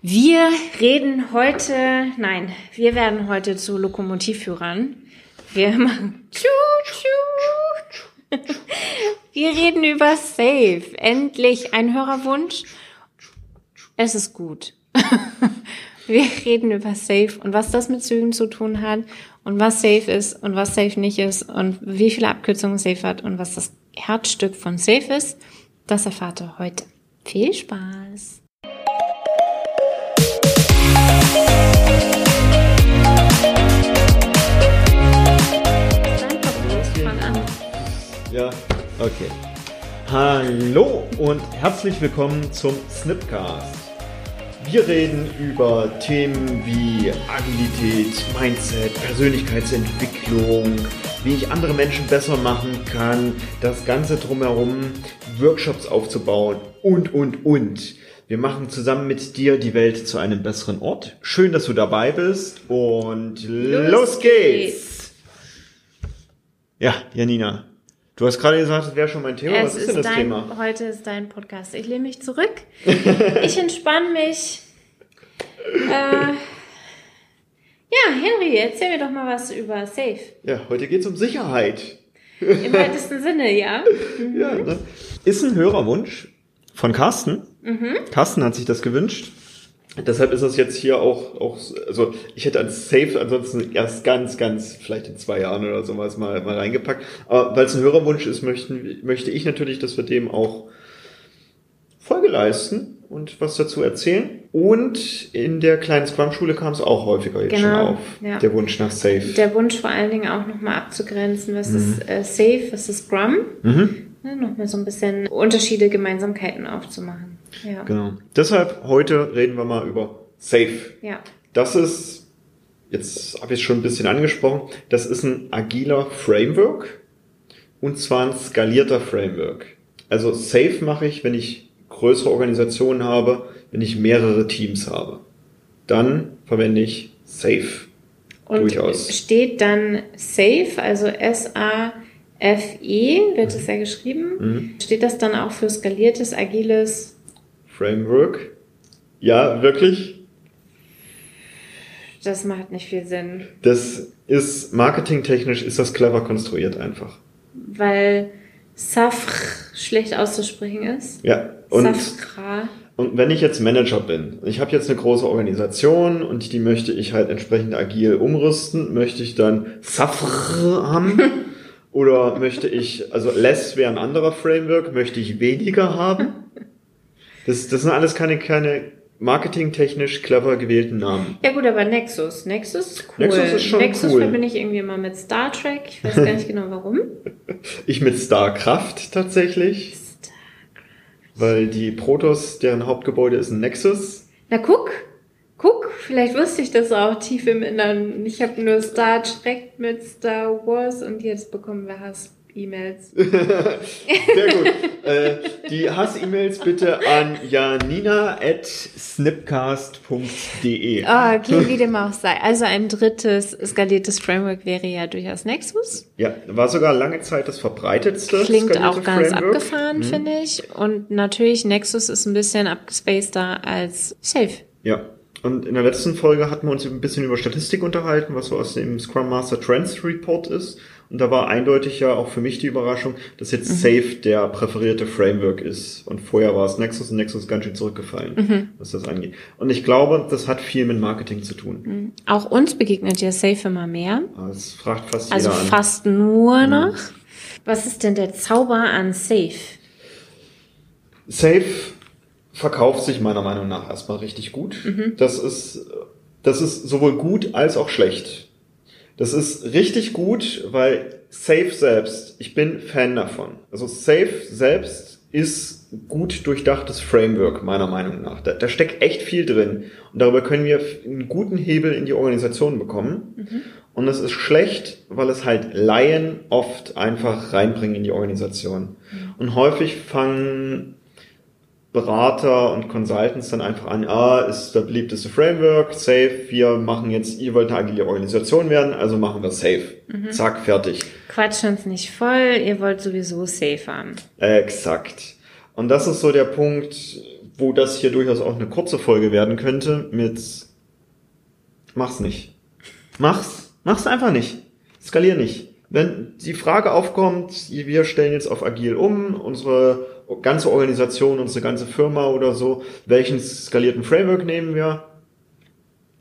Wir reden heute, nein, wir werden heute zu Lokomotivführern. Wir machen tschu, tschu. Wir reden über Safe. Endlich ein Hörerwunsch. Es ist gut. Wir reden über Safe und was das mit Zügen zu tun hat und was Safe ist und was Safe nicht ist und wie viele Abkürzungen Safe hat und was das Herzstück von Safe ist. Das erfahrt ihr heute. Viel Spaß! Ja, okay. Hallo und herzlich willkommen zum Snipcast. Wir reden über Themen wie Agilität, Mindset, Persönlichkeitsentwicklung, wie ich andere Menschen besser machen kann, das Ganze drumherum, Workshops aufzubauen und, und, und. Wir machen zusammen mit dir die Welt zu einem besseren Ort. Schön, dass du dabei bist und los, los geht's. Ja, Janina, Du hast gerade gesagt, es wäre schon mein Thema. Es Was ist, ist denn das dein, Thema? Heute ist dein Podcast. Ich lehne mich zurück. ich entspanne mich. Äh, ja, Henry, erzähl mir doch mal was über Safe. Ja, heute geht's um Sicherheit. Im weitesten Sinne, ja. Ja, ne? Ist ein Hörerwunsch von Carsten. Carsten hat sich das gewünscht. Deshalb ist das jetzt hier auch, auch, also ich hätte als Safe ansonsten erst ganz, ganz, vielleicht in zwei Jahren oder sowas mal, mal reingepackt. Aber weil es ein Hörerwunsch ist, möchten, möchte ich natürlich, dass wir dem auch Folge leisten und was dazu erzählen. Und in der kleinen Scrum-Schule kam es auch häufiger jetzt schon Genau, auf. ja. Der Wunsch nach Safe. Der Wunsch vor allen Dingen auch nochmal abzugrenzen, was ist äh, Safe, was ist Scrum. Mhm. Ne, nochmal so ein bisschen Unterschiede, Gemeinsamkeiten aufzumachen. Ja. Genau. Deshalb heute reden wir mal über Safe. Ja. Das ist, jetzt habe ich es schon ein bisschen angesprochen, das ist ein agiler Framework und zwar ein skalierter Framework. Also Safe mache ich, wenn ich größere Organisationen habe, wenn ich mehrere Teams habe. Dann verwende ich Safe. Und Durchaus. steht dann Safe, also S-A-F-E, wird es ja geschrieben. Mhm. Steht das dann auch für skaliertes, agiles? Framework. Ja, wirklich. Das macht nicht viel Sinn, Das ist marketingtechnisch ist das clever konstruiert einfach. weil Safr schlecht auszusprechen ist. Ja. Und Safra. Und wenn ich jetzt Manager bin, ich habe jetzt eine große Organisation und die möchte ich halt entsprechend agil umrüsten, möchte ich dann Safr haben? Oder möchte ich, also less wäre ein anderer Framework, möchte ich weniger haben? Das, das sind alles keine, keine marketingtechnisch clever gewählten Namen. Ja gut, aber Nexus. Nexus ist cool. Nexus ist schon Nexus cool. verbinde ich irgendwie immer mit Star Trek. Ich weiß gar nicht genau warum. Ich mit Starcraft tatsächlich, weil die Protoss, deren Hauptgebäude ist ein Nexus. Na guck, guck, vielleicht wusste ich das auch tief im Innern. Ich habe nur Star Trek mit Star Wars und jetzt bekommen wir Hass-E-Mails. Sehr gut. äh, die Hass-E-Mails bitte an janina.snipcast.de. Ah, okay, wie dem auch sei. Also ein drittes skaliertes Framework wäre ja durchaus Nexus. Ja, war sogar lange Zeit das verbreitetste. Klingt auch ganz Framework. abgefahren, finde ich. Und natürlich, Nexus ist ein bisschen abgespaceder als Safe. Ja. Und in der letzten Folge hatten wir uns ein bisschen über Statistik unterhalten, was so aus dem Scrum Master Trends Report ist. Und da war eindeutig ja auch für mich die Überraschung, dass jetzt Safe der präferierte Framework ist. Und vorher war es Nexus und Nexus ist ganz schön zurückgefallen, was das angeht. Und ich glaube, das hat viel mit Marketing zu tun. Auch uns begegnet ja Safe immer mehr. Das fragt fast Also jeder an. fast nur noch. Was ist denn der Zauber an Safe? Safe verkauft sich meiner Meinung nach erstmal richtig gut. Das ist, das ist sowohl gut als auch schlecht. Das ist richtig gut, weil Safe selbst, ich bin Fan davon. Also Safe selbst ist gut durchdachtes Framework, meiner Meinung nach. Da, da steckt echt viel drin. Und darüber können wir einen guten Hebel in die Organisation bekommen. Und es ist schlecht, weil es halt Laien oft einfach reinbringen in die Organisation. Und häufig fangen Berater und Consultants dann einfach an, ah, ist das beliebteste Framework, safe, wir machen jetzt, ihr wollt eine agile Organisation werden, also machen wir safe. Zack, fertig. Quatsch uns nicht voll, ihr wollt sowieso Safe haben. Exakt. Und das ist so der Punkt, wo das hier durchaus auch eine kurze Folge werden könnte, mit mach's nicht. Mach's, mach's einfach nicht. Skalier nicht. Wenn die Frage aufkommt, wir stellen jetzt auf agil um, unsere ganze Organisation, unsere ganze Firma oder so, welchen skalierten Framework nehmen wir?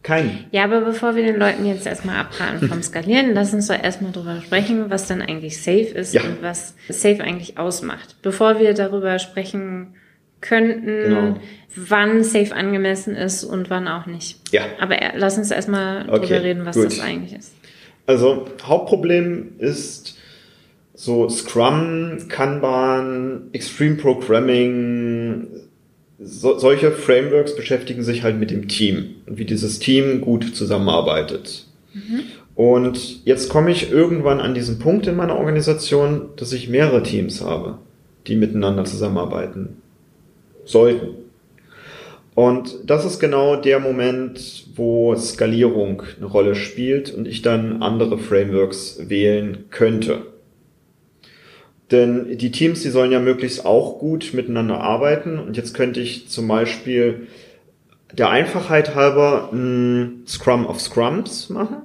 Keinen. Ja, aber bevor wir den Leuten jetzt erstmal abhaken vom Skalieren, lass uns doch erstmal drüber sprechen, was dann eigentlich Safe ist Ja. und was Safe eigentlich ausmacht. Bevor wir darüber sprechen könnten, Genau. wann Safe angemessen ist und wann auch nicht. Ja. Aber er- lass uns erstmal Okay, drüber reden, was gut. das eigentlich ist. Also Hauptproblem ist so Scrum, Kanban, Extreme Programming, so, solche Frameworks beschäftigen sich halt mit dem Team und wie dieses Team gut zusammenarbeitet. Und jetzt komme ich irgendwann an diesen Punkt in meiner Organisation, dass ich mehrere Teams habe, die miteinander zusammenarbeiten sollten. Und das ist genau der Moment, wo Skalierung eine Rolle spielt und ich dann andere Frameworks wählen könnte. Denn die Teams, die sollen ja möglichst auch gut miteinander arbeiten. Und jetzt könnte ich zum Beispiel der Einfachheit halber ein Scrum of Scrums machen.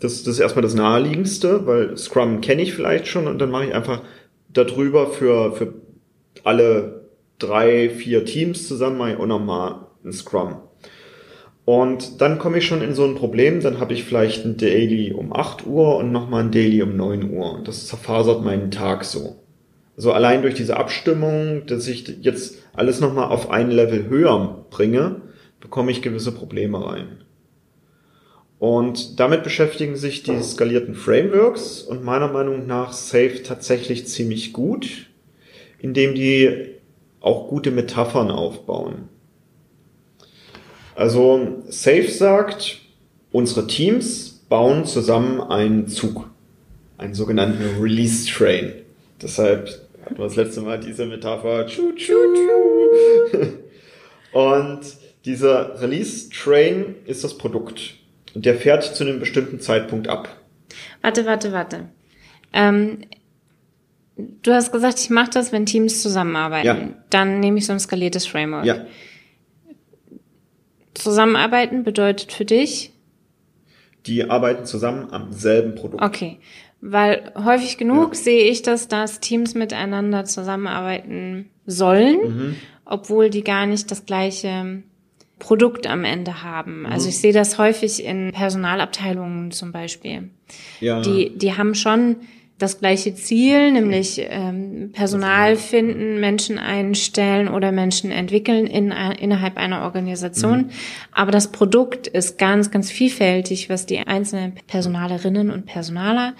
Das, das ist erstmal das naheliegendste, weil Scrum kenne ich vielleicht schon und dann mache ich einfach darüber für, für alle drei, vier Teams zusammen mache ich auch nochmal ein Scrum. Und dann komme ich schon in so ein Problem, dann habe ich vielleicht ein Daily um 8 Uhr und nochmal ein Daily um 9 Uhr. Und das zerfasert meinen Tag so. Also allein durch diese Abstimmung, dass ich jetzt alles nochmal auf ein Level höher bringe, bekomme ich gewisse Probleme rein. Und damit beschäftigen sich die skalierten Frameworks und meiner Meinung nach Safe tatsächlich ziemlich gut, indem die auch gute Metaphern aufbauen. Also Safe sagt, unsere Teams bauen zusammen einen Zug, einen sogenannten Release Train. Deshalb hatten wir das letzte Mal diese Metapher. Tschu, tschu, tschu. Und dieser Release Train ist das Produkt. Und der fährt zu einem bestimmten Zeitpunkt ab. Warte, warte, warte. Ähm, du hast gesagt, ich mache das, wenn Teams zusammenarbeiten. Ja. Dann nehme ich so ein skaliertes Framework. Ja, Zusammenarbeiten bedeutet für dich, die arbeiten zusammen am selben Produkt. okay, weil häufig genug Ja. sehe ich das, dass Teams miteinander zusammenarbeiten sollen, Mhm. obwohl die gar nicht das gleiche Produkt am Ende haben. Mhm. Also ich sehe das häufig in Personalabteilungen zum Beispiel. Ja. Die, die haben schon das gleiche Ziel, nämlich ähm, Personal finden, Menschen einstellen oder Menschen entwickeln in, innerhalb einer Organisation. Mhm. Aber das Produkt ist ganz, ganz vielfältig, was die einzelnen Personalerinnen und Personaler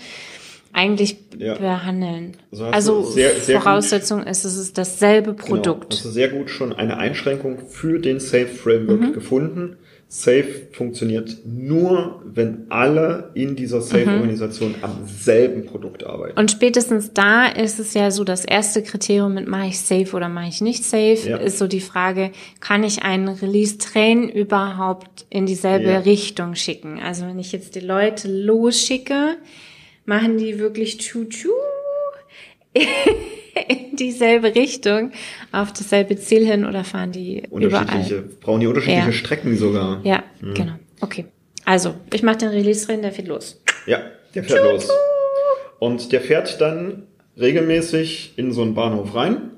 eigentlich Ja. behandeln. Also Also, sehr- sehr Voraussetzung ist, es ist dasselbe Genau. Produkt. Hast du sehr gut schon eine Einschränkung für den Safe Framework gefunden. Safe funktioniert nur, wenn alle in dieser Safe-Organisation am selben Produkt arbeiten. Und spätestens da ist es ja so, das erste Kriterium mit mache ich safe oder mache ich nicht safe, Ja. ist so die Frage, kann ich einen Release-Train überhaupt in dieselbe Ja. Richtung schicken? Also wenn ich jetzt die Leute losschicke, machen die wirklich tschu-tschu in dieselbe Richtung auf dasselbe Ziel hin oder fahren die unterschiedliche, überall? brauchen die unterschiedliche Ja. Strecken sogar. Ja, genau. Okay. Also, ich mache den Release-Train, der fährt los. Ja, der fährt los. Und der fährt dann regelmäßig in so einen Bahnhof rein.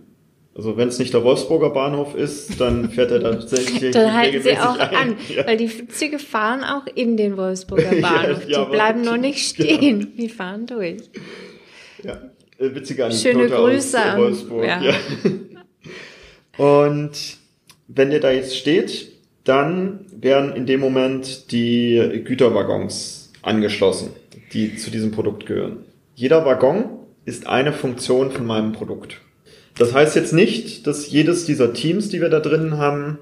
Also wenn es nicht der Wolfsburger Bahnhof ist, dann fährt er tatsächlich Dann halten sie auch rein. an, Ja. weil die Züge fahren auch in den Wolfsburger Ja, Bahnhof. ja, die bleiben nur nicht stehen. Die fahren durch. Ja, äh, witzige Schöne Anekdote Grüße aus an- Wolfsburg. ja. Ja. Und wenn der da jetzt steht, dann werden in dem Moment die Güterwaggons angeschlossen, die zu diesem Produkt gehören. Jeder Waggon ist eine Funktion von meinem Produkt. Das heißt jetzt nicht, dass jedes dieser Teams, die wir da drin haben,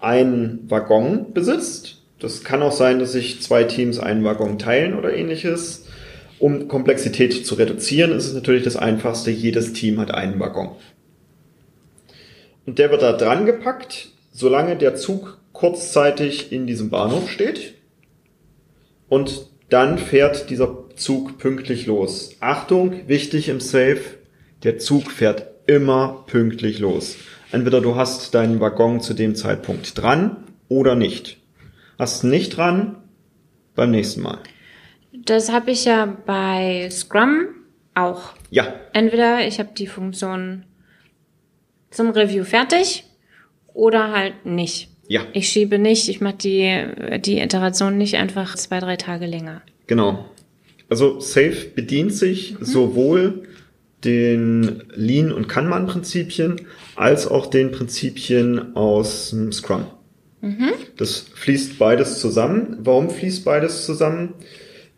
einen Waggon besitzt. Das kann auch sein, dass sich zwei Teams einen Waggon teilen oder ähnliches. Um Komplexität zu reduzieren, ist es natürlich das Einfachste, jedes Team hat einen Waggon. Und der wird da dran gepackt, solange der Zug kurzzeitig in diesem Bahnhof steht. Und dann fährt dieser Zug pünktlich los. Achtung, wichtig im Safe, der Zug fährt immer pünktlich los. Entweder du hast deinen Waggon zu dem Zeitpunkt dran oder nicht. Hast nicht dran, beim nächsten Mal. Das habe ich ja bei Scrum auch. Ja, Entweder ich habe die Funktion zum Review fertig oder halt nicht. ja, Ich schiebe nicht, ich mache die, die Iteration nicht einfach zwei, drei Tage länger. genau. Also Safe bedient sich sowohl den Lean- und Kanban-Prinzipien als auch den Prinzipien aus Scrum. Das fließt beides zusammen. Warum fließt beides zusammen?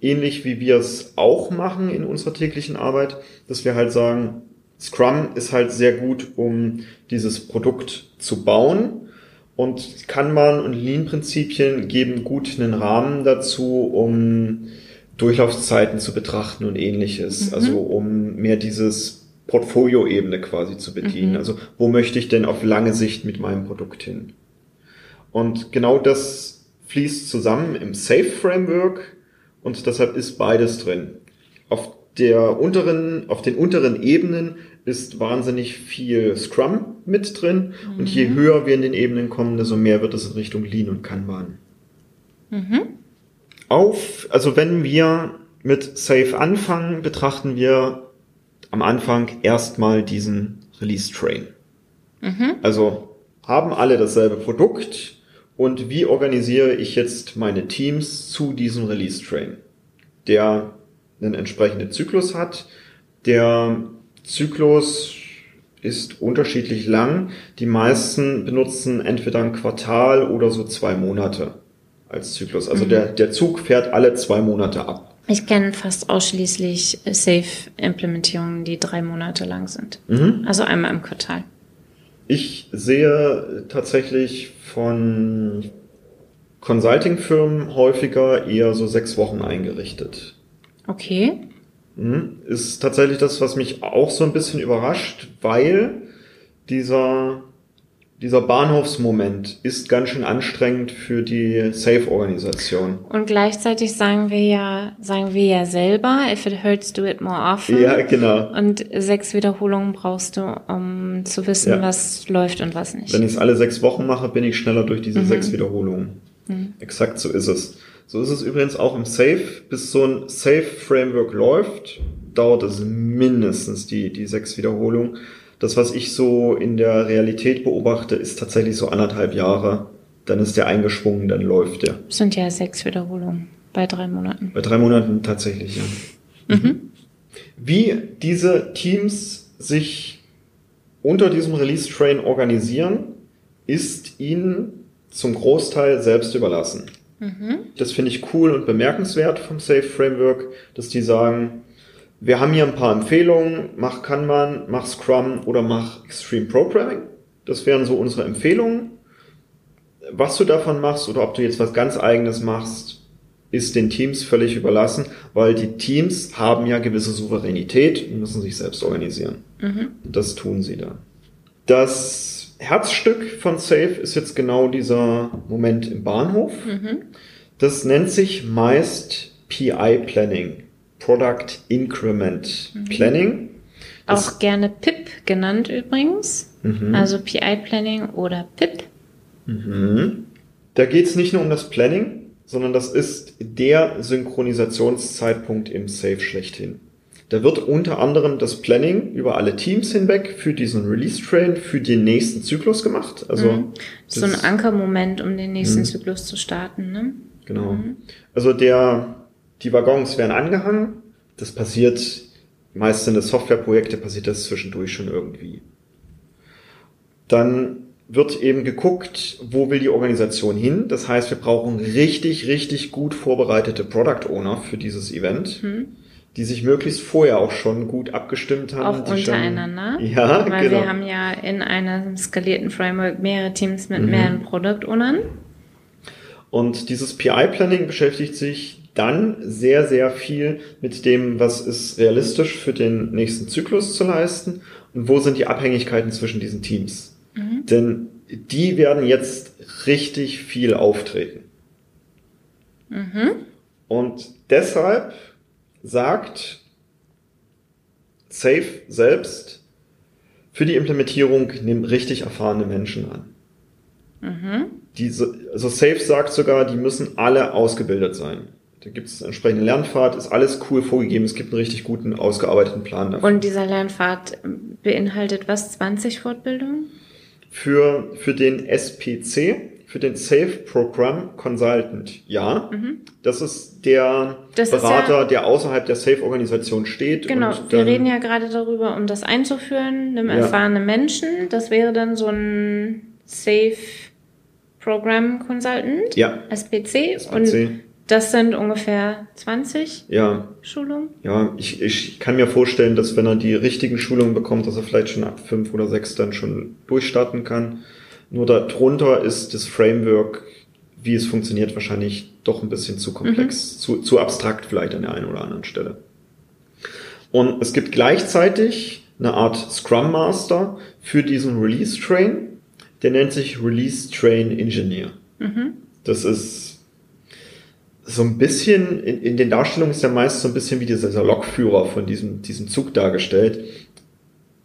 Ähnlich wie wir es auch machen in unserer täglichen Arbeit, dass wir halt sagen, Scrum ist halt sehr gut, um dieses Produkt zu bauen. Und Kanban und Lean-Prinzipien geben gut einen Rahmen dazu, um Durchlaufzeiten zu betrachten und ähnliches. Also um mehr dieses Portfolio-Ebene quasi zu bedienen. Also wo möchte ich denn auf lange Sicht mit meinem Produkt hin? Und genau das fließt zusammen im Safe Framework und deshalb ist beides drin. Auf der unteren, auf den unteren Ebenen ist wahnsinnig viel Scrum mit drin und je höher wir in den Ebenen kommen, desto mehr wird es in Richtung Lean und Kanban. Auf, also wenn wir mit Safe anfangen, betrachten wir am Anfang erstmal diesen Release Train. Also haben alle dasselbe Produkt und wie organisiere ich jetzt meine Teams zu diesem Release Train, der einen entsprechenden Zyklus hat. Der Zyklus ist unterschiedlich lang. Die meisten benutzen entweder ein Quartal oder so zwei Monate als Zyklus. Also der, der Zug fährt alle zwei Monate ab. Ich kenne fast ausschließlich Safe-Implementierungen, die drei Monate lang sind. Also einmal im Quartal. Ich sehe tatsächlich von Consulting-Firmen häufiger eher so sechs Wochen eingerichtet. Okay. Mhm. Ist tatsächlich das, was mich auch so ein bisschen überrascht, weil dieser, dieser Bahnhofsmoment ist ganz schön anstrengend für die Safe-Organisation. Und gleichzeitig sagen wir ja, sagen wir ja selber, if it hurts, do it more often. Ja, genau. Und sechs Wiederholungen brauchst du, um zu wissen, Ja. was läuft und was nicht. Wenn ich es alle sechs Wochen mache, bin ich schneller durch diese sechs Wiederholungen. Exakt so ist es. So ist es übrigens auch im Safe. Bis so ein Safe-Framework läuft, dauert es mindestens die, die sechs Wiederholungen. Das, was ich so in der Realität beobachte, ist tatsächlich so anderthalb Jahre. Dann ist der eingeschwungen, dann läuft der. sind ja sechs Wiederholungen bei drei Monaten. Bei drei Monaten tatsächlich, ja. Wie diese Teams sich unter diesem Release-Train organisieren, ist ihnen zum Großteil selbst überlassen. Das finde ich cool und bemerkenswert vom Safe Framework, dass die sagen, wir haben hier ein paar Empfehlungen, mach Kanban, mach Scrum oder mach Extreme Programming. Das wären so unsere Empfehlungen. Was du davon machst oder ob du jetzt was ganz eigenes machst, ist den Teams völlig überlassen, weil die Teams haben ja gewisse Souveränität und müssen sich selbst organisieren. Das tun sie dann. Das Herzstück von Safe ist jetzt genau dieser Moment im Bahnhof. Das nennt sich meist PI Planning, Product Increment Planning. Das- Auch gerne PIP genannt übrigens. Also PI Planning oder PIP. Da geht es nicht nur um das Planning, sondern das ist der Synchronisationszeitpunkt im Safe schlechthin. Da wird unter anderem das Planning über alle Teams hinweg für diesen Release-Train für den nächsten Zyklus gemacht. Also So ein Ankermoment, um den nächsten Zyklus zu starten. Ne? Genau. Also der, die Waggons werden angehangen. Das passiert, meist sind es Softwareprojekte, passiert das zwischendurch schon irgendwie. Dann wird eben geguckt, wo will die Organisation hin. Das heißt, wir brauchen richtig, richtig gut vorbereitete Product Owner für dieses Event, die sich möglichst vorher auch schon gut abgestimmt haben. Auch die schon- untereinander. Ja, Weil genau. wir haben ja in einem skalierten Framework mehrere Teams mit mehreren Product-Ownern. Und dieses PI-Planning beschäftigt sich dann sehr, sehr viel mit dem, was ist realistisch für den nächsten Zyklus zu leisten und wo sind die Abhängigkeiten zwischen diesen Teams. Denn die werden jetzt richtig viel auftreten. Und deshalb sagt Safe selbst, Für die Implementierung nimm richtig erfahrene Menschen an. Mhm. Diese, also Safe sagt sogar, die müssen alle ausgebildet sein. Da gibt es entsprechende Lernpfad, ist alles cool vorgegeben, es gibt einen richtig guten, ausgearbeiteten Plan dafür. Und dieser Lernpfad beinhaltet was? 20 Fortbildungen? Für, für den SPC, für den Safe Program Consultant, ja. Das ist der Mhm. Das ist Berater, ja- der außerhalb der Safe-Organisation steht. Genau, wir reden ja gerade darüber, um das einzuführen, einem Ja. erfahrenen Menschen. Das wäre dann so ein Safe Program Consultant, Ja, SPC. SPC. Und das sind ungefähr 20 ja, Schulungen. ja, ich, ich kann mir vorstellen, dass wenn er die richtigen Schulungen bekommt, dass er vielleicht schon ab fünf oder sechs dann schon durchstarten kann. Nur darunter ist das Framework, wie es funktioniert, wahrscheinlich doch ein bisschen zu komplex, zu, zu abstrakt vielleicht an der einen oder anderen Stelle. Und es gibt gleichzeitig eine Art Scrum Master für diesen Release Train. Der nennt sich Release Train Engineer. Das ist so ein bisschen, in, in den Darstellungen ist er meist so ein bisschen wie dieser, dieser Lokführer von diesem, diesem Zug dargestellt.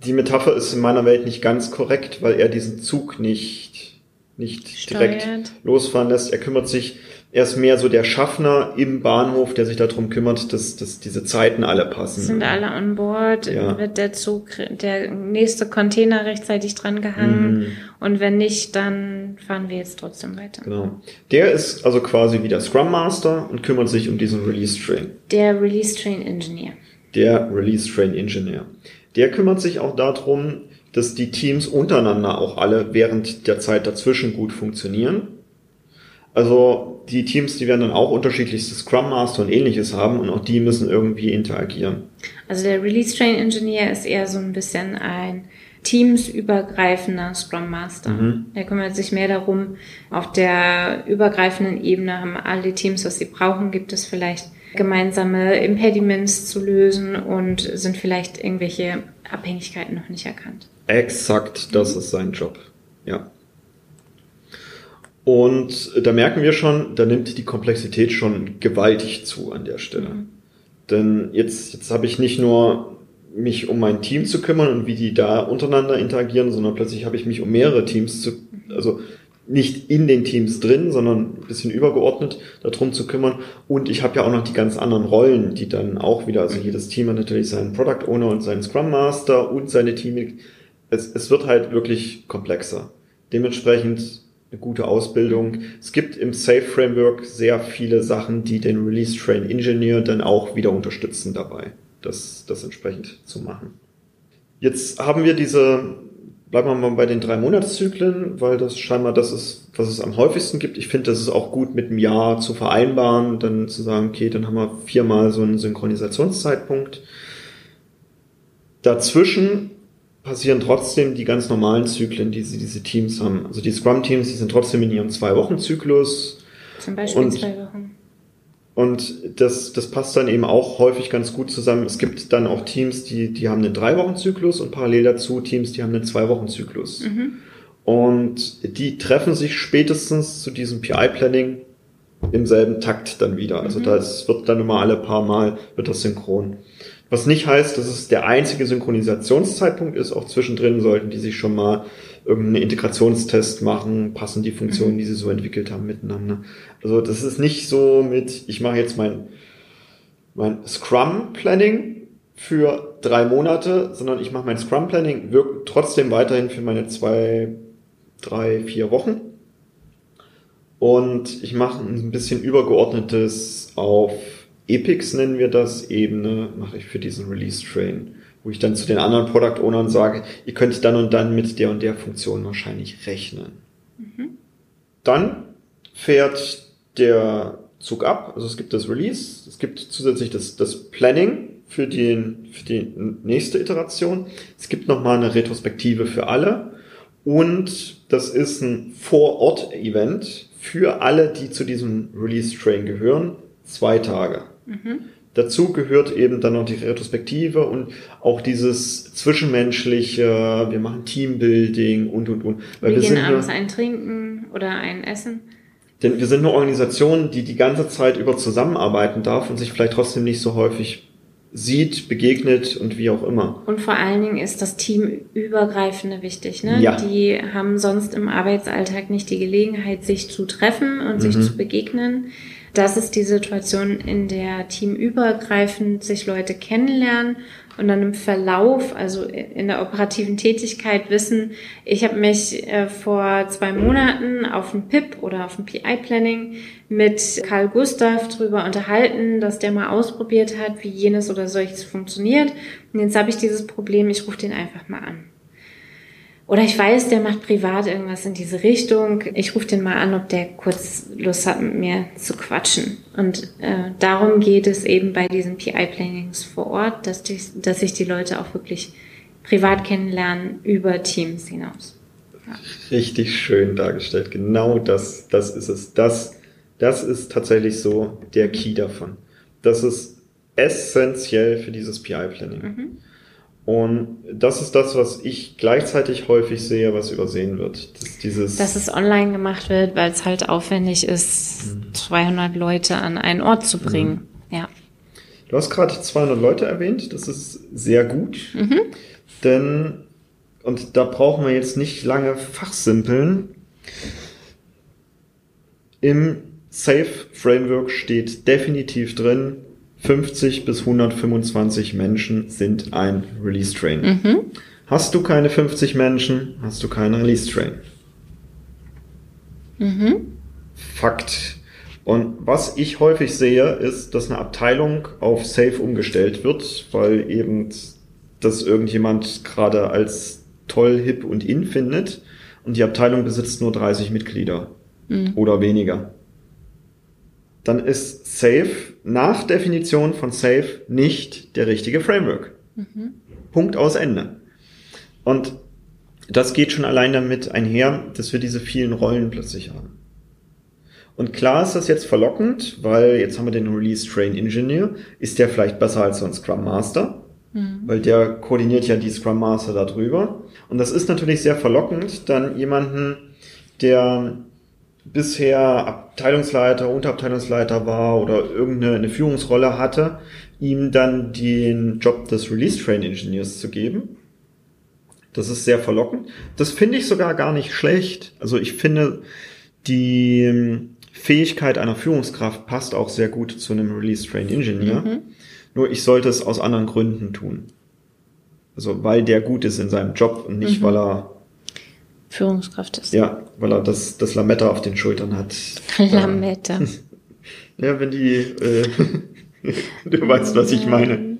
Die Metapher ist in meiner Welt nicht ganz korrekt, weil er diesen Zug nicht, nicht direkt losfahren lässt. Er kümmert sich, er ist mehr so der Schaffner im Bahnhof, der sich darum kümmert, dass, dass diese Zeiten alle passen. Sind alle on board, Ja. wird der Zug, der nächste Container rechtzeitig dran gehangen. Mhm. Und wenn nicht, dann fahren wir jetzt trotzdem weiter. Genau. Der ist also quasi wie der Scrum Master und kümmert sich um diesen Release Train. Der Release Train Engineer. der Release Train Engineer. Der kümmert sich auch darum, dass die Teams untereinander auch alle während der Zeit dazwischen gut funktionieren. Also die Teams, die werden dann auch unterschiedlichste Scrum Master und ähnliches haben und auch die müssen irgendwie interagieren. Also der Release Train Engineer ist eher so ein bisschen ein teamsübergreifender Scrum Master. Mhm. Er kümmert sich mehr darum, auf der übergreifenden Ebene haben alle Teams, was sie brauchen, gibt es vielleicht gemeinsame Impediments zu lösen und sind vielleicht irgendwelche Abhängigkeiten noch nicht erkannt. Exakt, das ist sein Job. Ja. Und da merken wir schon, da nimmt die Komplexität schon gewaltig zu an der Stelle. Denn jetzt, jetzt habe ich nicht nur mich um mein Team zu kümmern und wie die da untereinander interagieren, sondern plötzlich habe ich mich um mehrere Teams zu, also nicht in den Teams drin, sondern ein bisschen übergeordnet darum zu kümmern. Und ich habe ja auch noch die ganz anderen Rollen, die dann auch wieder, also jedes Team hat natürlich seinen Product Owner und seinen Scrum Master und seine Team. Es, es wird halt wirklich komplexer. Dementsprechend eine gute Ausbildung. Es gibt im Safe Framework sehr viele Sachen, die den Release Train Engineer dann auch wieder unterstützen dabei, das, das entsprechend zu machen. Jetzt haben wir diese, bleiben wir mal bei den drei Monatszyklen, weil das scheinbar das ist, was es am häufigsten gibt. Ich finde, das ist auch gut mit einem Jahr zu vereinbaren, dann zu sagen, okay, dann haben wir viermal so einen Synchronisationszeitpunkt. Dazwischen passieren trotzdem die ganz normalen Zyklen, die sie, diese Teams haben. Also die Scrum-Teams, die sind trotzdem in ihrem Zwei-Wochen-Zyklus. Zum Beispiel Und- zwei Wochen. Und das, das passt dann eben auch häufig ganz gut zusammen. Es gibt dann auch Teams, die, die haben einen Drei-Wochen-Zyklus und parallel dazu Teams, die haben einen Zwei-Wochen-Zyklus. Und die treffen sich spätestens zu diesem PI-Planning im selben Takt dann wieder. Also das wird dann immer alle paar Mal, wird das synchron. Was nicht heißt, dass es der einzige Synchronisationszeitpunkt ist. Auch zwischendrin sollten die sich schon mal irgendeinen Integrationstest machen, passen die Funktionen, die sie so entwickelt haben, miteinander. Also das ist nicht so mit, ich mache jetzt mein, mein Scrum-Planning für drei Monate, sondern ich mache mein Scrum-Planning wirkt trotzdem weiterhin für meine zwei, drei, vier Wochen. Und ich mache ein bisschen übergeordnetes auf Epics nennen wir das, Ebene, mache ich für diesen Release-Train, wo ich dann zu den anderen Product Ownern sage, ihr könnt dann und dann mit der und der Funktion wahrscheinlich rechnen. Dann fährt der Zug ab, also es gibt das Release, es gibt zusätzlich das, das Planning für, den, für die nächste Iteration, es gibt nochmal eine Retrospektive für alle und das ist ein Vor-Ort-Event für alle, die zu diesem Release-Train gehören, zwei Tage. Dazu gehört eben dann noch die Retrospektive und auch dieses zwischenmenschliche, wir machen Teambuilding und und und. Weil Wir, wir, gehen sind abends eine, ein Trinken oder ein Essen. denn wir sind eine Organisation, die die ganze Zeit über zusammenarbeiten darf und sich vielleicht trotzdem nicht so häufig sieht, begegnet und wie auch immer. Und vor allen Dingen ist das Teamübergreifende wichtig. Ne? Ja. Die haben sonst im Arbeitsalltag nicht die Gelegenheit, sich zu treffen und sich zu begegnen. Das ist die Situation, in der teamübergreifend sich Leute kennenlernen und dann im Verlauf, also in der operativen Tätigkeit wissen, ich habe mich äh, vor zwei Monaten auf ein PIP oder auf ein PI-Planning mit Karl Gustav drüber unterhalten, dass der mal ausprobiert hat, wie jenes oder solches funktioniert. Und jetzt habe ich dieses Problem, ich rufe den einfach mal an. Oder ich weiß, der macht privat irgendwas in diese Richtung. Ich rufe den mal an, ob der kurz Lust hat, mit mir zu quatschen. Und äh, darum geht es eben bei diesen PI-Plannings vor Ort, dass, die, dass sich die Leute auch wirklich privat kennenlernen über Teams hinaus. Richtig schön dargestellt. Genau das, das ist es. Das, das ist tatsächlich so der Key davon. Das ist essentiell für dieses PI-Planning. Und das ist das, was ich gleichzeitig häufig sehe, was übersehen wird. Das ist dieses, Dass es online gemacht wird, weil es halt aufwendig ist, 200 Leute an einen Ort zu bringen. Ja. Du hast gerade 200 Leute erwähnt, das ist sehr gut, denn, und da brauchen wir jetzt nicht lange fachsimpeln, im Safe Framework steht definitiv drin, 50 bis 125 Menschen sind ein Release Train. Hast du keine 50 Menschen, hast du keinen Release Train. Fakt. Und was ich häufig sehe, ist, dass eine Abteilung auf Safe umgestellt wird, weil eben das irgendjemand gerade als toll, hip und in findet und die Abteilung besitzt nur 30 Mitglieder oder weniger. Dann ist Safe nach Definition von Safe nicht der richtige Framework. Punkt aus Ende. Und das geht schon allein damit einher, dass wir diese vielen Rollen plötzlich haben. Und klar ist das jetzt verlockend, weil jetzt haben wir den Release Train Engineer. Ist der vielleicht besser als so ein Scrum Master? Weil der koordiniert ja die Scrum Master darüber. Und das ist natürlich sehr verlockend, dann jemanden, der bisher Abteilungsleiter, Unterabteilungsleiter war oder irgendeine eine Führungsrolle hatte, ihm dann den Job des Release Train Engineers zu geben. Das ist sehr verlockend. Das finde ich sogar gar nicht schlecht. Also ich finde, die Fähigkeit einer Führungskraft passt auch sehr gut zu einem Release Train Engineer. Nur ich sollte es aus anderen Gründen tun. Also weil der gut ist in seinem Job und nicht, weil er Führungskraft ist. ja, weil er das, das Lametta auf den Schultern hat. Lametta. Ja, wenn die, äh, du weißt, was ich meine.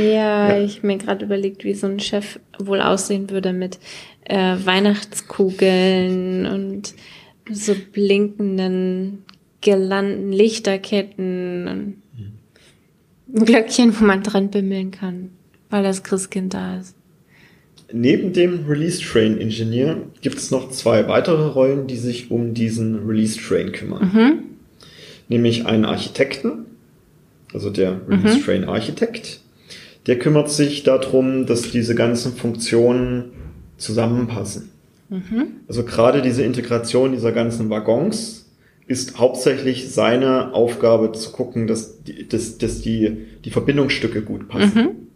Ja, ich hab mir gerade überlegt, wie so ein Chef wohl aussehen würde mit äh, Weihnachtskugeln und so blinkenden Girlanden, Lichterketten und Glöckchen, wo man dran bimmeln kann, weil das Christkind da ist. Neben dem Release Train Engineer gibt es noch zwei weitere Rollen, die sich um diesen Release Train kümmern. Nämlich einen Architekten, also der Release Train Architekt. Der kümmert sich darum, dass diese ganzen Funktionen zusammenpassen. Also gerade diese Integration dieser ganzen Waggons ist hauptsächlich seine Aufgabe zu gucken, dass die, dass, dass die, die Verbindungsstücke gut passen.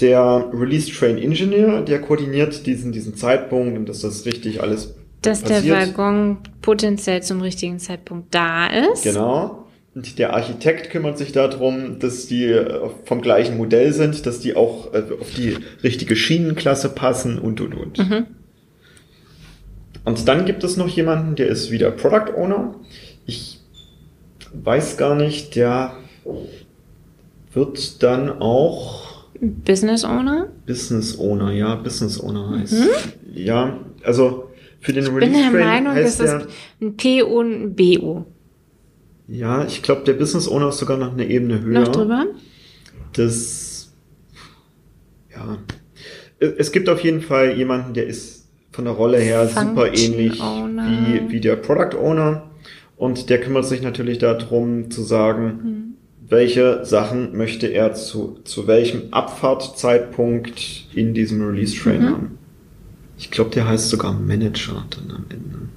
Der Release Train Engineer, der koordiniert diesen, diesen Zeitpunkt und dass das richtig alles Dass passiert. der Waggon potenziell zum richtigen Zeitpunkt da ist. Genau. Und der Architekt kümmert sich darum, dass die äh, vom gleichen Modell sind, dass die auch äh, auf die richtige Schienenklasse passen und und und. Und dann gibt es noch jemanden, der ist wieder Product Owner. Ich weiß gar nicht, der wird dann auch Business Owner. Business Owner, ja, Business Owner heißt. Ja, also für den Ich bin der Meinung, das der, ist ein PO und ein BO. ja, ich glaube, der Business Owner ist sogar noch eine Ebene höher. Noch drüber? Das, ja, es gibt auf jeden Fall jemanden, der ist von der Rolle her super Function ähnlich Owner. wie, wie der Product Owner und der kümmert sich natürlich darum zu sagen, Hm. Welche Sachen möchte er zu, zu welchem Abfahrtzeitpunkt in diesem Release Train Mhm. haben. Ich glaube, der heißt sogar Manager dann am Ende.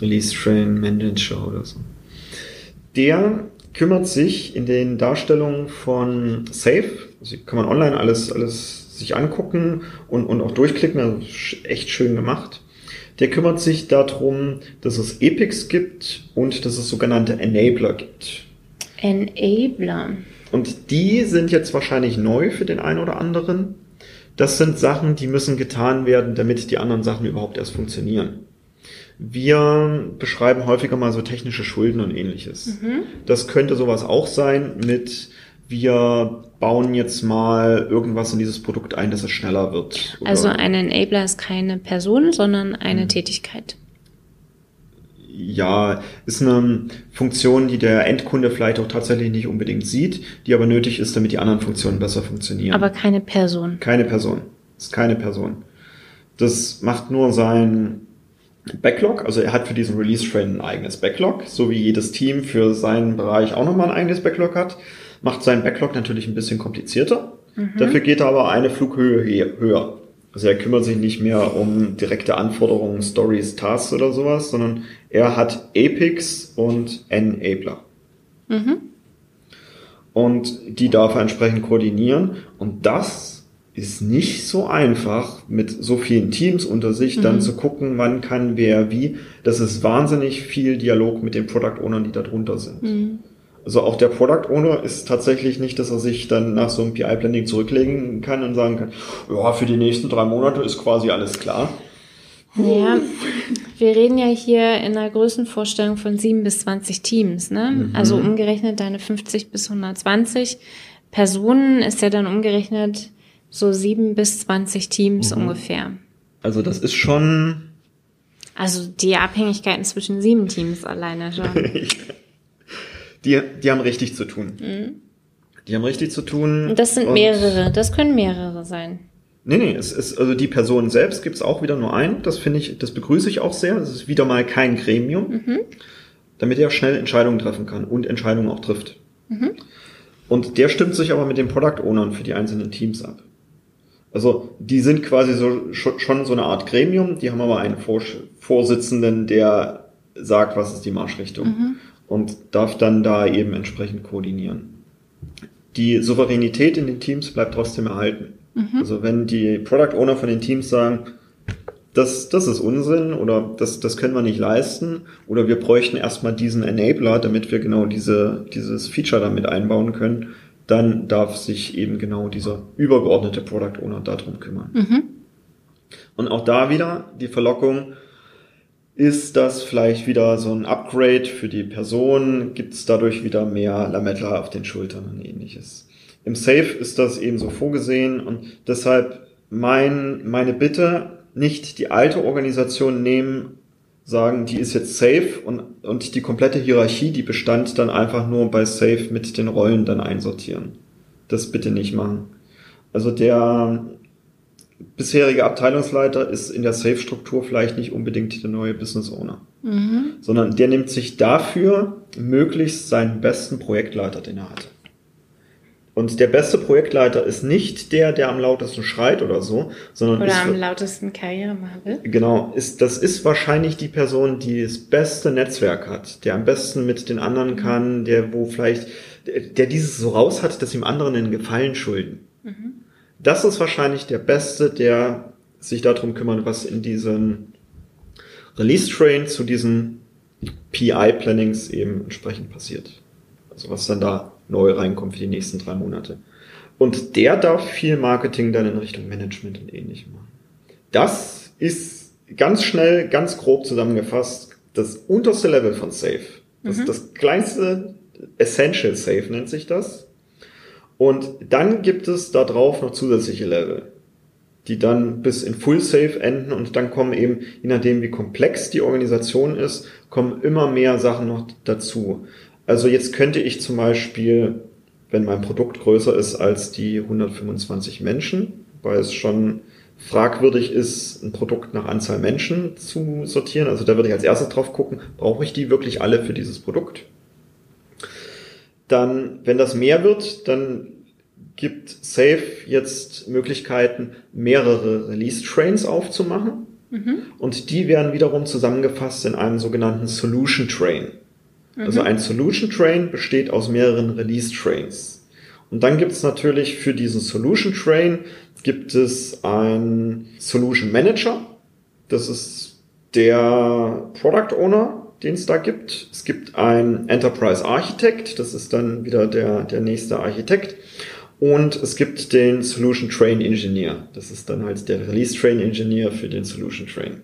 Release Train Manager oder so. Der kümmert sich in den Darstellungen von Safe, also kann man online alles, alles sich angucken und, und auch durchklicken, also echt schön gemacht. Der kümmert sich darum, dass es Epics gibt und dass es sogenannte Enabler gibt. Enabler. Und die sind jetzt wahrscheinlich neu für den einen oder anderen. Das sind Sachen, die müssen getan werden, damit die anderen Sachen überhaupt erst funktionieren. Wir beschreiben häufiger mal so technische Schulden und ähnliches. Mhm. Das könnte sowas auch sein mit, wir bauen jetzt mal irgendwas in dieses Produkt ein, dass es schneller wird. also ein Enabler ist keine Person, sondern eine mhm. Tätigkeit. Ja, ist eine Funktion, die der Endkunde vielleicht auch tatsächlich nicht unbedingt sieht, die aber nötig ist, damit die anderen Funktionen besser funktionieren. Aber keine Person. Keine Person. Ist keine Person. Das macht nur sein Backlog, also er hat für diesen Release-Train ein eigenes Backlog, so wie jedes Team für seinen Bereich auch nochmal ein eigenes Backlog hat, macht seinen Backlog natürlich ein bisschen komplizierter. Mhm. Dafür geht er aber eine Flughöhe höher. Also er kümmert sich nicht mehr um direkte Anforderungen, Stories, Tasks oder sowas, sondern er hat Apex und Enabler. Mhm. Und die darf er entsprechend koordinieren. Und das ist nicht so einfach, mit so vielen Teams unter sich mhm. dann zu gucken, wann kann wer wie. Das ist wahnsinnig viel Dialog mit den Product Ownern, die da drunter sind. Mhm. Also auch der Product Owner ist tatsächlich nicht, dass er sich dann nach so einem PI-Planning zurücklegen kann und sagen kann, ja, für die nächsten drei Monate ist quasi alles klar. Ja, wir reden ja hier in einer Größenvorstellung von sieben bis zwanzig Teams, ne? Mhm. Also umgerechnet deine 50 bis 120 Personen ist ja dann umgerechnet so sieben bis zwanzig Teams mhm. ungefähr. Also das ist schon. Also die Abhängigkeiten zwischen sieben Teams alleine schon. die, die haben richtig zu tun. Mhm. Die haben richtig zu tun. Und das sind mehrere, das können mehrere sein. Nee, nee, es ist, also die Person selbst gibt es auch wieder nur einen. Das finde ich, das begrüße ich auch sehr. Es ist wieder mal kein Gremium, mhm. damit er schnell Entscheidungen treffen kann und Entscheidungen auch trifft. Mhm. Und der stimmt sich aber mit den Product Ownern für die einzelnen Teams ab. Also die sind quasi so schon so eine Art Gremium, die haben aber einen Vorsitzenden, der sagt, was ist die Marschrichtung mhm. Und darf dann da eben entsprechend koordinieren. Die Souveränität in den Teams bleibt trotzdem erhalten. Mhm. Also wenn die Product Owner von den Teams sagen, das, das ist Unsinn oder das, das können wir nicht leisten oder wir bräuchten erstmal diesen Enabler, damit wir genau diese, dieses Feature damit einbauen können, dann darf sich eben genau dieser übergeordnete Product Owner darum kümmern. Mhm. Und auch da wieder die Verlockung, ist das vielleicht wieder so ein Upgrade für die Person? Gibt es dadurch wieder mehr Lametta auf den Schultern und ähnliches? Im Safe ist das eben so vorgesehen und deshalb mein, meine Bitte, nicht die alte Organisation nehmen sagen, die ist jetzt safe und, und die komplette Hierarchie, die bestand dann einfach nur bei safe mit den Rollen dann einsortieren. Das bitte nicht machen. Also der bisherige Abteilungsleiter ist in der Safe-Struktur vielleicht nicht unbedingt der neue Business Owner, mhm. sondern der nimmt sich dafür möglichst seinen besten Projektleiter, den er hat. Und der beste Projektleiter ist nicht der, der am lautesten schreit oder so, sondern oder ist, am lautesten Karriere machen will. Genau, ist das ist wahrscheinlich die Person, die das beste Netzwerk hat, der am besten mit den anderen kann, der wo vielleicht der dieses so raus hat, dass ihm anderen einen Gefallen schulden. Mhm. Das ist wahrscheinlich der beste, der sich darum kümmert, was in diesen Release Train zu diesen PI Plannings eben entsprechend passiert. Also was dann da neu reinkommt für die nächsten drei Monate. Und der darf viel Marketing dann in Richtung Management und ähnlichem machen. Das ist ganz schnell, ganz grob zusammengefasst das unterste Level von Safe. Das, mhm. das kleinste Essential Safe nennt sich das. Und dann gibt es da drauf noch zusätzliche Level, die dann bis in Full Safe enden und dann kommen eben, je nachdem wie komplex die Organisation ist, kommen immer mehr Sachen noch dazu. Also jetzt könnte ich zum Beispiel, wenn mein Produkt größer ist als die 125 Menschen, weil es schon fragwürdig ist, ein Produkt nach Anzahl Menschen zu sortieren. Also da würde ich als erstes drauf gucken, brauche ich die wirklich alle für dieses Produkt? Dann, wenn das mehr wird, dann gibt Safe jetzt Möglichkeiten, mehrere Release-Trains aufzumachen. Mhm. Und die werden wiederum zusammengefasst in einem sogenannten Solution Train. Also ein Solution Train besteht aus mehreren Release Trains. Und dann gibt es natürlich für diesen Solution Train gibt es ein Solution Manager. Das ist der Product Owner, den es da gibt. Es gibt ein Enterprise Architect. Das ist dann wieder der, der nächste Architekt. Und es gibt den Solution Train Engineer. Das ist dann halt der Release Train Engineer für den Solution Train.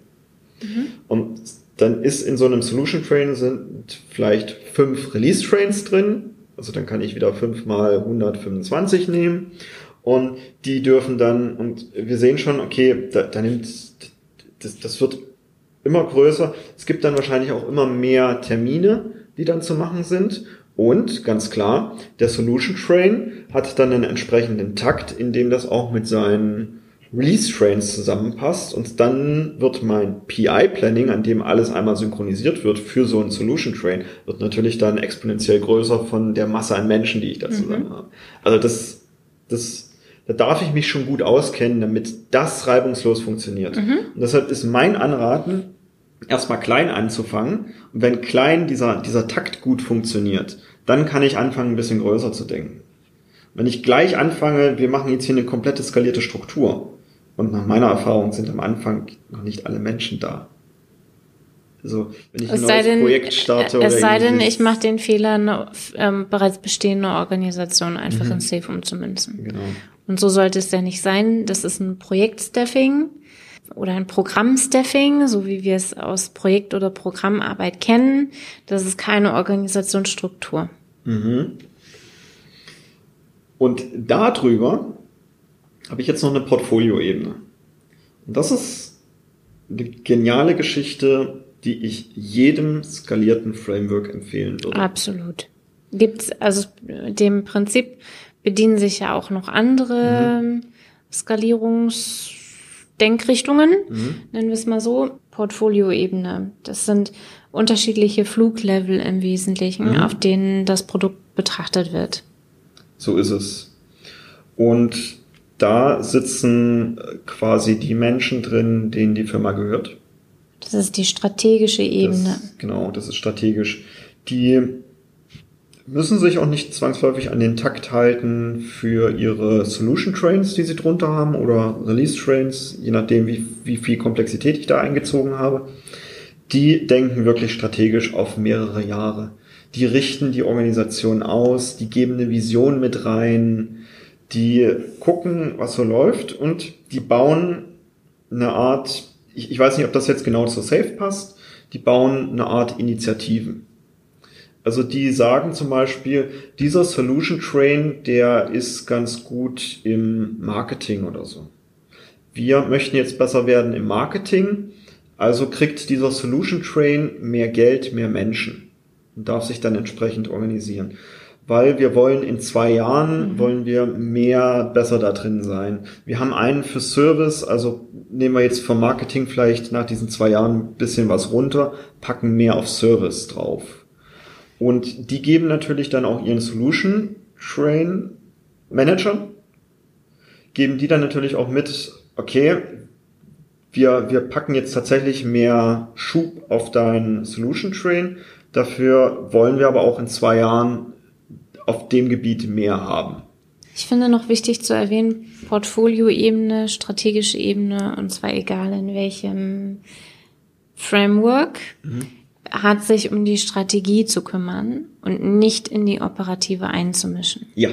Mhm. Und dann ist in so einem Solution Train sind vielleicht fünf Release Trains drin. Also dann kann ich wieder fünf mal 125 nehmen. Und die dürfen dann, und wir sehen schon, okay, da, da nimmt, das, das wird immer größer. Es gibt dann wahrscheinlich auch immer mehr Termine, die dann zu machen sind. Und ganz klar, der Solution Train hat dann einen entsprechenden Takt, in dem das auch mit seinen Release Trains zusammenpasst. Und dann wird mein PI Planning, an dem alles einmal synchronisiert wird für so einen Solution Train, wird natürlich dann exponentiell größer von der Masse an Menschen, die ich da zusammen mhm. habe. Also das, das, da darf ich mich schon gut auskennen, damit das reibungslos funktioniert. Mhm. Und deshalb ist mein Anraten, erstmal klein anzufangen. Und wenn klein dieser, dieser Takt gut funktioniert, dann kann ich anfangen, ein bisschen größer zu denken. Wenn ich gleich anfange, wir machen jetzt hier eine komplette skalierte Struktur. Und nach meiner Erfahrung sind am Anfang noch nicht alle Menschen da. Also, wenn ich ein neues denn, Projekt starte es oder sei denn, ich mache den Fehler, eine ähm, bereits bestehende Organisation einfach mhm. in Safe umzumünzen. Genau. Und so sollte es ja nicht sein. Das ist ein Projektstaffing oder ein Programmstaffing, so wie wir es aus Projekt- oder Programmarbeit kennen. Das ist keine Organisationsstruktur. Mhm. Und darüber habe ich jetzt noch eine Portfolioebene. Und das ist eine geniale Geschichte, die ich jedem skalierten Framework empfehlen würde. Absolut. Gibt's, also dem Prinzip bedienen sich ja auch noch andere mhm. Skalierungs Denkrichtungen, mhm. nennen wir es mal so, Portfolioebene. Das sind unterschiedliche Fluglevel im Wesentlichen, mhm. auf denen das Produkt betrachtet wird. So ist es. Und da sitzen quasi die Menschen drin, denen die Firma gehört. Das ist die strategische Ebene. Das, genau, das ist strategisch. Die müssen sich auch nicht zwangsläufig an den Takt halten für ihre Solution Trains, die sie drunter haben, oder Release Trains, je nachdem, wie, wie viel Komplexität ich da eingezogen habe. Die denken wirklich strategisch auf mehrere Jahre. Die richten die Organisation aus, die geben eine Vision mit rein, die gucken, was so läuft und die bauen eine Art, ich, ich weiß nicht, ob das jetzt genau zu Safe passt, die bauen eine Art Initiativen. Also die sagen zum Beispiel, dieser Solution Train, der ist ganz gut im Marketing oder so. Wir möchten jetzt besser werden im Marketing, also kriegt dieser Solution Train mehr Geld, mehr Menschen und darf sich dann entsprechend organisieren. Weil wir wollen in zwei Jahren, mhm. wollen wir mehr, besser da drin sein. Wir haben einen für Service, also nehmen wir jetzt vom Marketing vielleicht nach diesen zwei Jahren ein bisschen was runter, packen mehr auf Service drauf und die geben natürlich dann auch ihren Solution Train Managern, geben die dann natürlich auch mit, okay, wir, wir packen jetzt tatsächlich mehr Schub auf deinen Solution Train. Dafür wollen wir aber auch in zwei Jahren auf dem Gebiet mehr haben. Ich finde noch wichtig zu erwähnen, Portfolio-Ebene, strategische Ebene, und zwar egal in welchem Framework. Mhm hat sich um die Strategie zu kümmern und nicht in die operative einzumischen. Ja.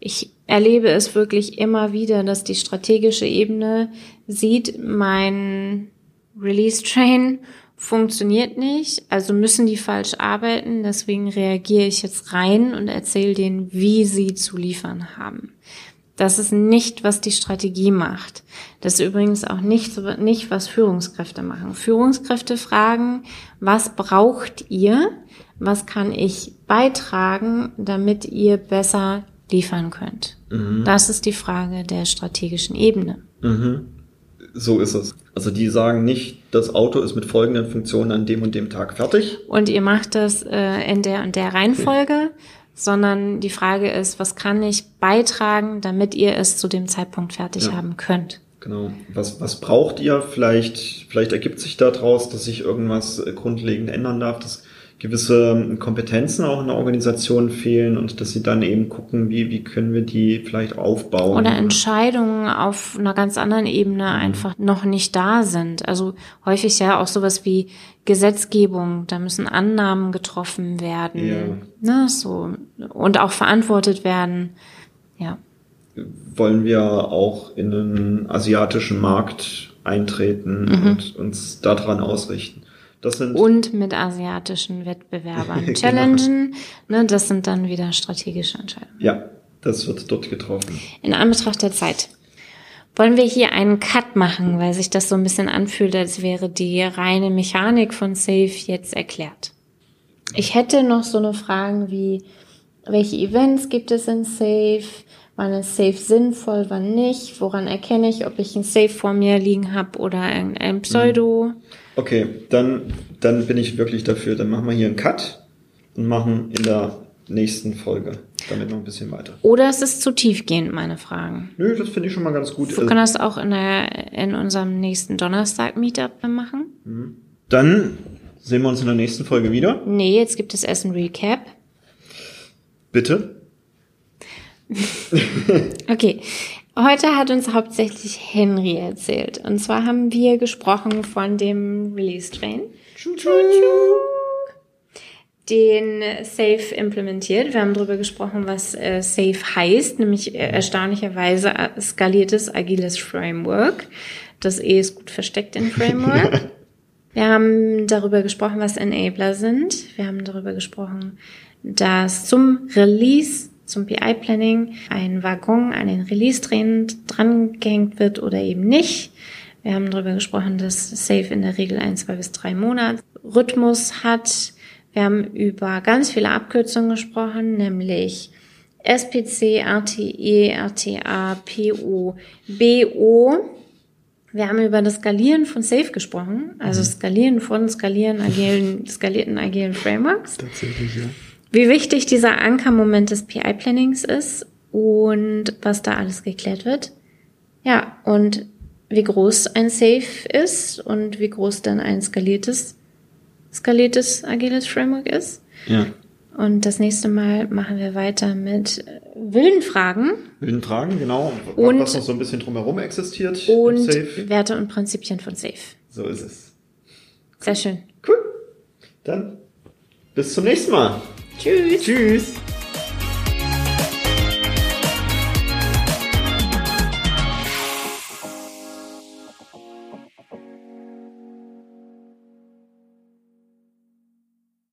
Ich erlebe es wirklich immer wieder, dass die strategische Ebene sieht, mein Release Train funktioniert nicht, also müssen die falsch arbeiten, deswegen reagiere ich jetzt rein und erzähle denen, wie sie zu liefern haben. Das ist nicht, was die Strategie macht. Das ist übrigens auch nicht, nicht, was Führungskräfte machen. Führungskräfte fragen, was braucht ihr? Was kann ich beitragen, damit ihr besser liefern könnt? Mhm. Das ist die Frage der strategischen Ebene. Mhm. So ist es. Also die sagen nicht, das Auto ist mit folgenden Funktionen an dem und dem Tag fertig. Und ihr macht das äh, in der und der Reihenfolge, sondern die Frage ist, was kann ich beitragen, damit ihr es zu dem Zeitpunkt fertig ja. haben könnt. Genau. Was, was braucht ihr? Vielleicht, vielleicht ergibt sich daraus, dass sich irgendwas grundlegend ändern darf. Das gewisse Kompetenzen auch in der Organisation fehlen und dass sie dann eben gucken, wie, wie können wir die vielleicht aufbauen. Oder Entscheidungen auf einer ganz anderen Ebene einfach noch nicht da sind. Also häufig ja auch sowas wie Gesetzgebung, da müssen Annahmen getroffen werden, Ja. ne, so und auch verantwortet werden. Ja. wollen wir auch in den asiatischen Markt eintreten Mhm. und uns daran ausrichten. Das sind Und mit asiatischen Wettbewerbern Genau. challengen, ne, das sind dann wieder strategische Entscheidungen. ja, das wird dort getroffen. In Anbetracht der Zeit. Wollen wir hier einen Cut machen, weil sich das so ein bisschen anfühlt, als wäre die reine Mechanik von Safe jetzt erklärt. Ich hätte noch so eine Frage wie, welche Events gibt es in Safe? Wann ist Safe sinnvoll, wann nicht? Woran erkenne ich, ob ich ein Safe vor mir liegen habe oder irgendein Pseudo? Okay, dann, dann bin ich wirklich dafür. Dann machen wir hier einen Cut und machen in der nächsten Folge damit noch ein bisschen weiter. Oder ist es zu tiefgehend, meine Fragen? Nö, das finde ich schon mal ganz gut. Wir können das auch in, der, in unserem nächsten Donnerstag-Meetup machen. Dann sehen wir uns in der nächsten Folge wieder. Nee, jetzt gibt es erst ein Recap. Bitte. Okay, heute hat uns hauptsächlich Henry erzählt. Und zwar haben wir gesprochen von dem Release Train, den Safe implementiert. Wir haben darüber gesprochen, was äh, Safe heißt, nämlich äh, erstaunlicherweise äh, skaliertes agiles Framework. Das E ist gut versteckt in Framework. Wir haben darüber gesprochen, was Enabler sind. Wir haben darüber gesprochen, dass zum Release, zum PI-Planning ein Waggon an den Release-Train drangehängt wird oder eben nicht. Wir haben darüber gesprochen, dass Safe in der Regel ein, zwei bis drei Monats Rhythmus hat. Wir haben über ganz viele Abkürzungen gesprochen, nämlich SPC, RTE, RTA, PO, BO. Wir haben über das Skalieren von Safe gesprochen, also Skalieren von skalieren agilen, skalierten agilen Frameworks. Tatsächlich, ja. Wie wichtig dieser Ankermoment des PI-Plannings ist und was da alles geklärt wird. Ja, und wie groß ein Safe ist und wie groß dann ein skaliertes, skaliertes agiles Framework ist. Ja. Und das nächste Mal machen wir weiter mit äh, wilden Fragen Wilden Fragen, genau. Und- was noch so ein bisschen drumherum existiert. und Safe. Werte und Prinzipien von Safe. So ist es. Sehr schön. Cool. Dann bis zum nächsten Mal. Tschüss. Tschüss.